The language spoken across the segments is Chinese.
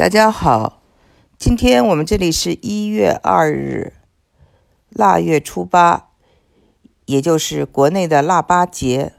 大家好，今天我们这里是一月二日，腊月初八，也就是国内的腊八节。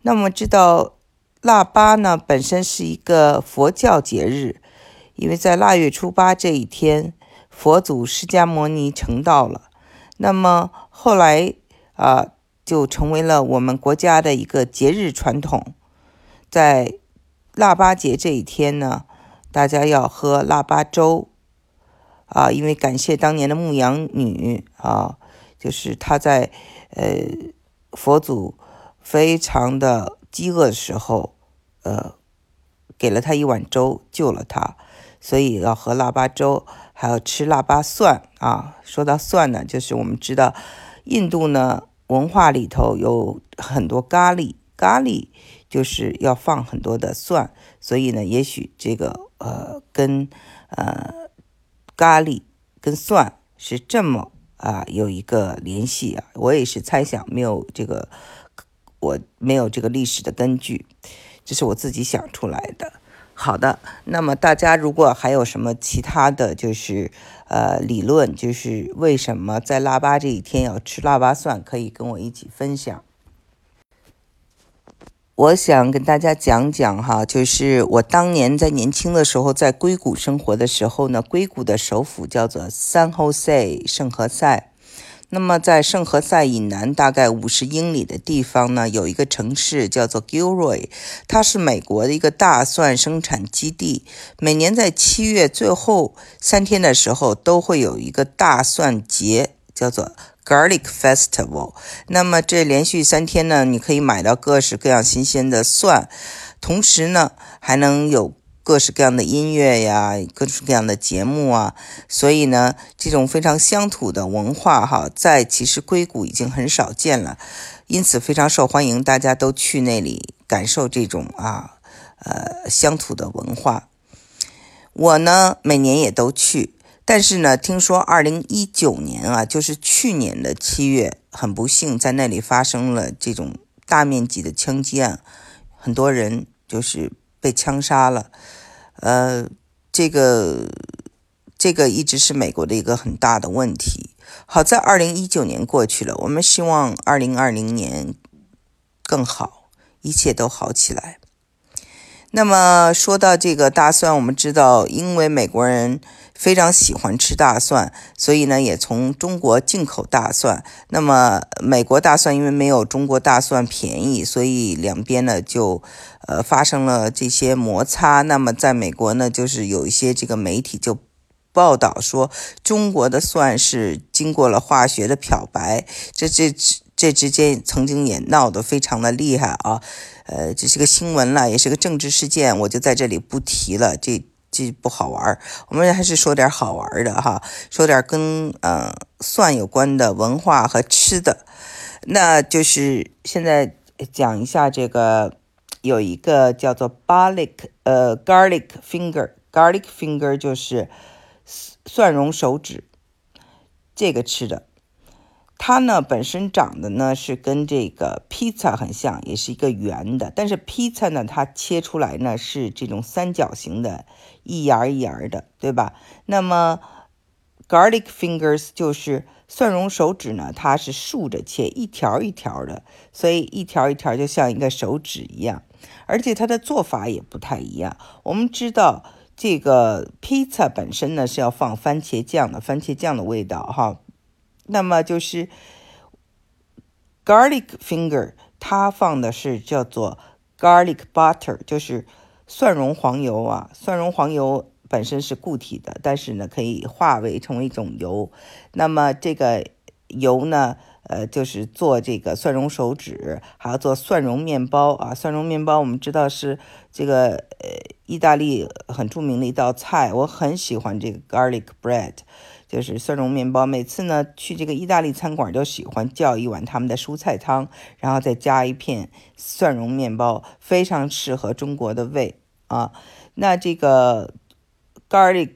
那我们知道，腊八呢本身是一个佛教节日，因为在腊月初八这一天，佛祖释迦牟尼成道了。那么后来啊，就成为了我们国家的一个节日传统，在腊八节这一天呢。大家要喝腊八粥啊，因为感谢当年的牧羊女啊，就是她在呃佛祖非常的饥饿的时候，呃给了他一碗粥，救了他，所以要喝腊八粥，还要吃腊八蒜啊。说到蒜呢，就是我们知道印度呢文化里头有很多咖喱，咖喱就是要放很多的蒜，所以呢，也许这个。呃，跟呃咖喱跟蒜是这么啊有一个联系啊，我也是猜想，没有这个我没有这个历史的根据，这是我自己想出来的。好的，那么大家如果还有什么其他的就是呃理论，就是为什么在腊八这一天要吃腊八蒜，可以跟我一起分享。我想跟大家讲讲哈，就是我当年在年轻的时候在硅谷生活的时候呢，硅谷的首府叫做 San Jose 圣何塞。那么在圣何塞以南大概五十英里的地方呢，有一个城市叫做 Gilroy，它是美国的一个大蒜生产基地。每年在七月最后三天的时候，都会有一个大蒜节，叫做。Garlic Festival，那么这连续三天呢，你可以买到各式各样新鲜的蒜，同时呢，还能有各式各样的音乐呀，各式各样的节目啊，所以呢，这种非常乡土的文化哈，在其实硅谷已经很少见了，因此非常受欢迎，大家都去那里感受这种啊，呃，乡土的文化。我呢，每年也都去。但是呢，听说二零一九年啊，就是去年的七月，很不幸在那里发生了这种大面积的枪击案，很多人就是被枪杀了。呃，这个这个一直是美国的一个很大的问题。好在二零一九年过去了，我们希望二零二零年更好，一切都好起来。那么说到这个大蒜，我们知道，因为美国人。非常喜欢吃大蒜，所以呢，也从中国进口大蒜。那么，美国大蒜因为没有中国大蒜便宜，所以两边呢就呃发生了这些摩擦。那么，在美国呢，就是有一些这个媒体就报道说，中国的蒜是经过了化学的漂白。这这这之间曾经也闹得非常的厉害啊。呃，这是个新闻了，也是个政治事件，我就在这里不提了。这。这不好玩我们还是说点好玩的哈，说点跟呃蒜有关的文化和吃的。那就是现在讲一下这个，有一个叫做 garlic 呃 garlic finger，garlic finger 就是蒜蓉手指，这个吃的。它呢本身长得呢是跟这个披萨很像，也是一个圆的。但是披萨呢，它切出来呢是这种三角形的，一芽一芽的，对吧？那么 garlic fingers 就是蒜蓉手指呢，它是竖着切，一条一条的，所以一条一条就像一个手指一样。而且它的做法也不太一样。我们知道这个披萨本身呢是要放番茄酱的，番茄酱的味道哈。那么就是 garlic finger，它放的是叫做 garlic butter，就是蒜蓉黄油啊。蒜蓉黄油本身是固体的，但是呢可以化为成为一种油。那么这个油呢，呃，就是做这个蒜蓉手指，还要做蒜蓉面包啊。蒜蓉面包我们知道是这个呃意大利很著名的一道菜，我很喜欢这个 garlic bread。就是蒜蓉面包，每次呢去这个意大利餐馆都喜欢叫一碗他们的蔬菜汤，然后再加一片蒜蓉面包，非常适合中国的胃啊。那这个 garlic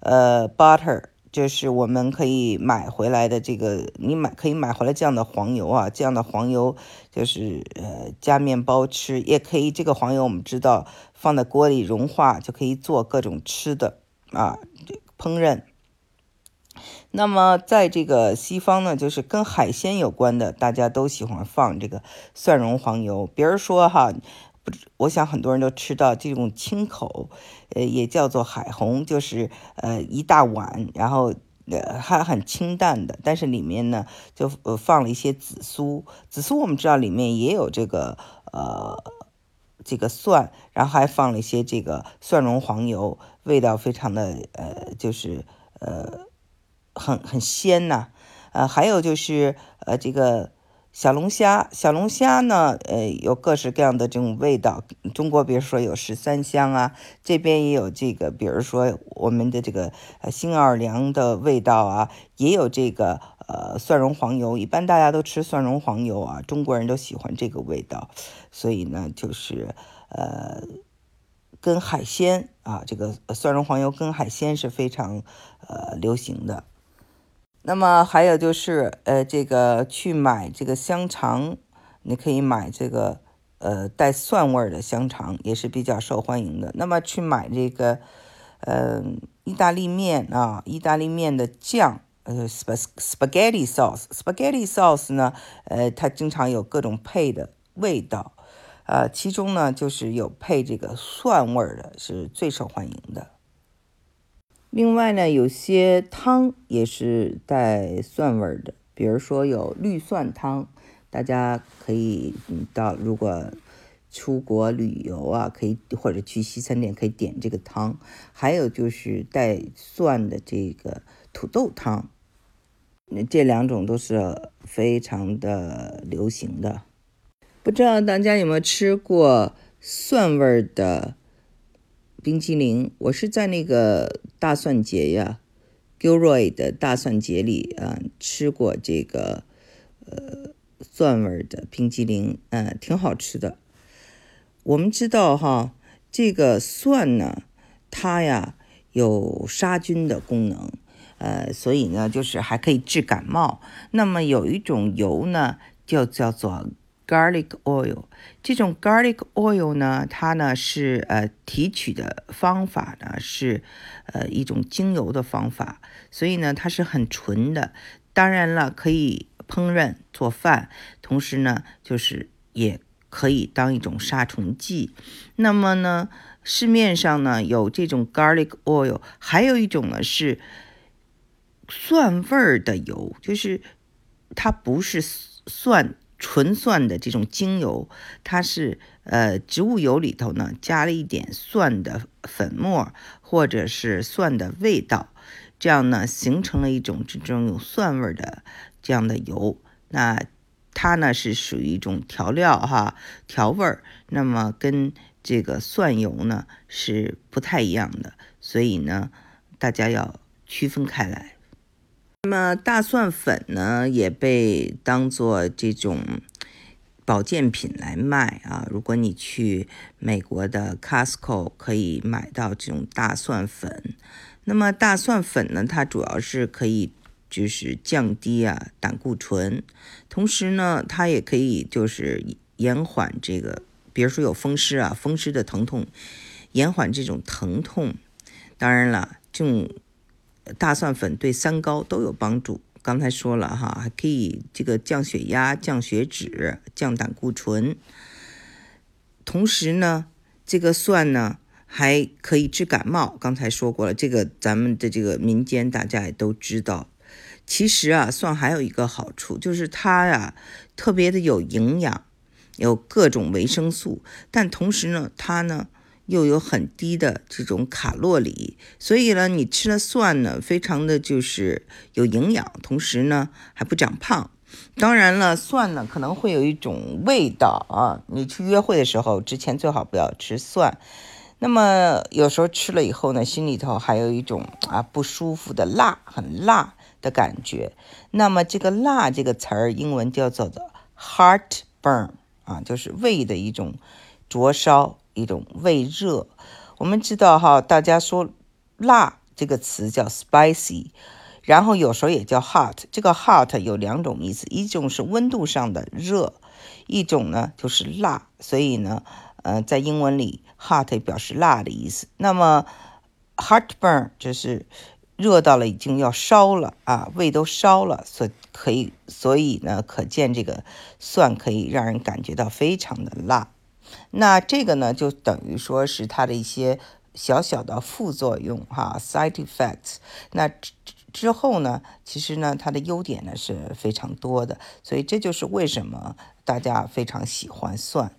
呃 butter 就是我们可以买回来的这个，你买可以买回来这样的黄油啊，这样的黄油就是呃加面包吃，也可以这个黄油我们知道放在锅里融化就可以做各种吃的啊，烹饪。那么在这个西方呢，就是跟海鲜有关的，大家都喜欢放这个蒜蓉黄油，比如说哈。不，我想很多人都吃到这种清口，呃，也叫做海虹，就是呃一大碗，然后呃还很清淡的，但是里面呢就呃放了一些紫苏，紫苏我们知道里面也有这个呃这个蒜，然后还放了一些这个蒜蓉黄油，味道非常的呃就是呃很很鲜呐，呃还有就是呃这个。小龙虾，小龙虾呢，呃，有各式各样的这种味道。中国比如说有十三香啊，这边也有这个，比如说我们的这个呃新奥尔良的味道啊，也有这个呃蒜蓉黄油。一般大家都吃蒜蓉黄油啊，中国人都喜欢这个味道，所以呢，就是呃跟海鲜啊，这个蒜蓉黄油跟海鲜是非常呃流行的。那么还有就是，呃，这个去买这个香肠，你可以买这个，呃，带蒜味的香肠，也是比较受欢迎的。那么去买这个，呃，意大利面啊，意大利面的酱，呃，spaghetti sauce，spaghetti sauce 呢，呃，它经常有各种配的味道，呃，其中呢就是有配这个蒜味的，是最受欢迎的。另外呢，有些汤也是带蒜味的，比如说有绿蒜汤，大家可以到如果出国旅游啊，可以或者去西餐店可以点这个汤。还有就是带蒜的这个土豆汤，那这两种都是非常的流行的。不知道大家有没有吃过蒜味的？冰激凌，我是在那个大蒜节呀，Gilroy 的大蒜节里啊吃过这个呃蒜味的冰激凌，嗯，挺好吃的。我们知道哈，这个蒜呢，它呀有杀菌的功能，呃，所以呢就是还可以治感冒。那么有一种油呢，就叫做。Garlic oil，这种 garlic oil 呢，它呢是呃提取的方法呢是呃一种精油的方法，所以呢它是很纯的。当然了，可以烹饪做饭，同时呢就是也可以当一种杀虫剂。那么呢市面上呢有这种 garlic oil，还有一种呢是蒜味儿的油，就是它不是蒜。纯蒜的这种精油，它是呃植物油里头呢加了一点蒜的粉末或者是蒜的味道，这样呢形成了一种这种有蒜味的这样的油。那它呢是属于一种调料哈调味儿，那么跟这个蒜油呢是不太一样的，所以呢大家要区分开来。那么大蒜粉呢，也被当做这种保健品来卖啊。如果你去美国的 Costco 可以买到这种大蒜粉。那么大蒜粉呢，它主要是可以就是降低啊胆固醇，同时呢，它也可以就是延缓这个，比如说有风湿啊，风湿的疼痛，延缓这种疼痛。当然了，这种。大蒜粉对三高都有帮助。刚才说了哈，还可以这个降血压、降血脂、降胆固醇。同时呢，这个蒜呢还可以治感冒。刚才说过了，这个咱们的这个民间大家也都知道。其实啊，蒜还有一个好处，就是它呀特别的有营养，有各种维生素。但同时呢，它呢。又有很低的这种卡路里，所以呢，你吃了蒜呢，非常的就是有营养，同时呢还不长胖。当然了，蒜呢可能会有一种味道啊，你去约会的时候之前最好不要吃蒜。那么有时候吃了以后呢，心里头还有一种啊不舒服的辣，很辣的感觉。那么这个辣这个词儿，英文叫做的 heartburn 啊，就是胃的一种灼烧。一种胃热，我们知道哈，大家说辣这个词叫 spicy，然后有时候也叫 hot，这个 hot 有两种意思，一种是温度上的热，一种呢就是辣，所以呢，呃，在英文里 hot 表示辣的意思。那么 heartburn 就是热到了已经要烧了啊，胃都烧了，所可以，所以呢，可见这个蒜可以让人感觉到非常的辣。那这个呢，就等于说是它的一些小小的副作用哈，side effects。那之之后呢，其实呢，它的优点呢是非常多的，所以这就是为什么大家非常喜欢蒜。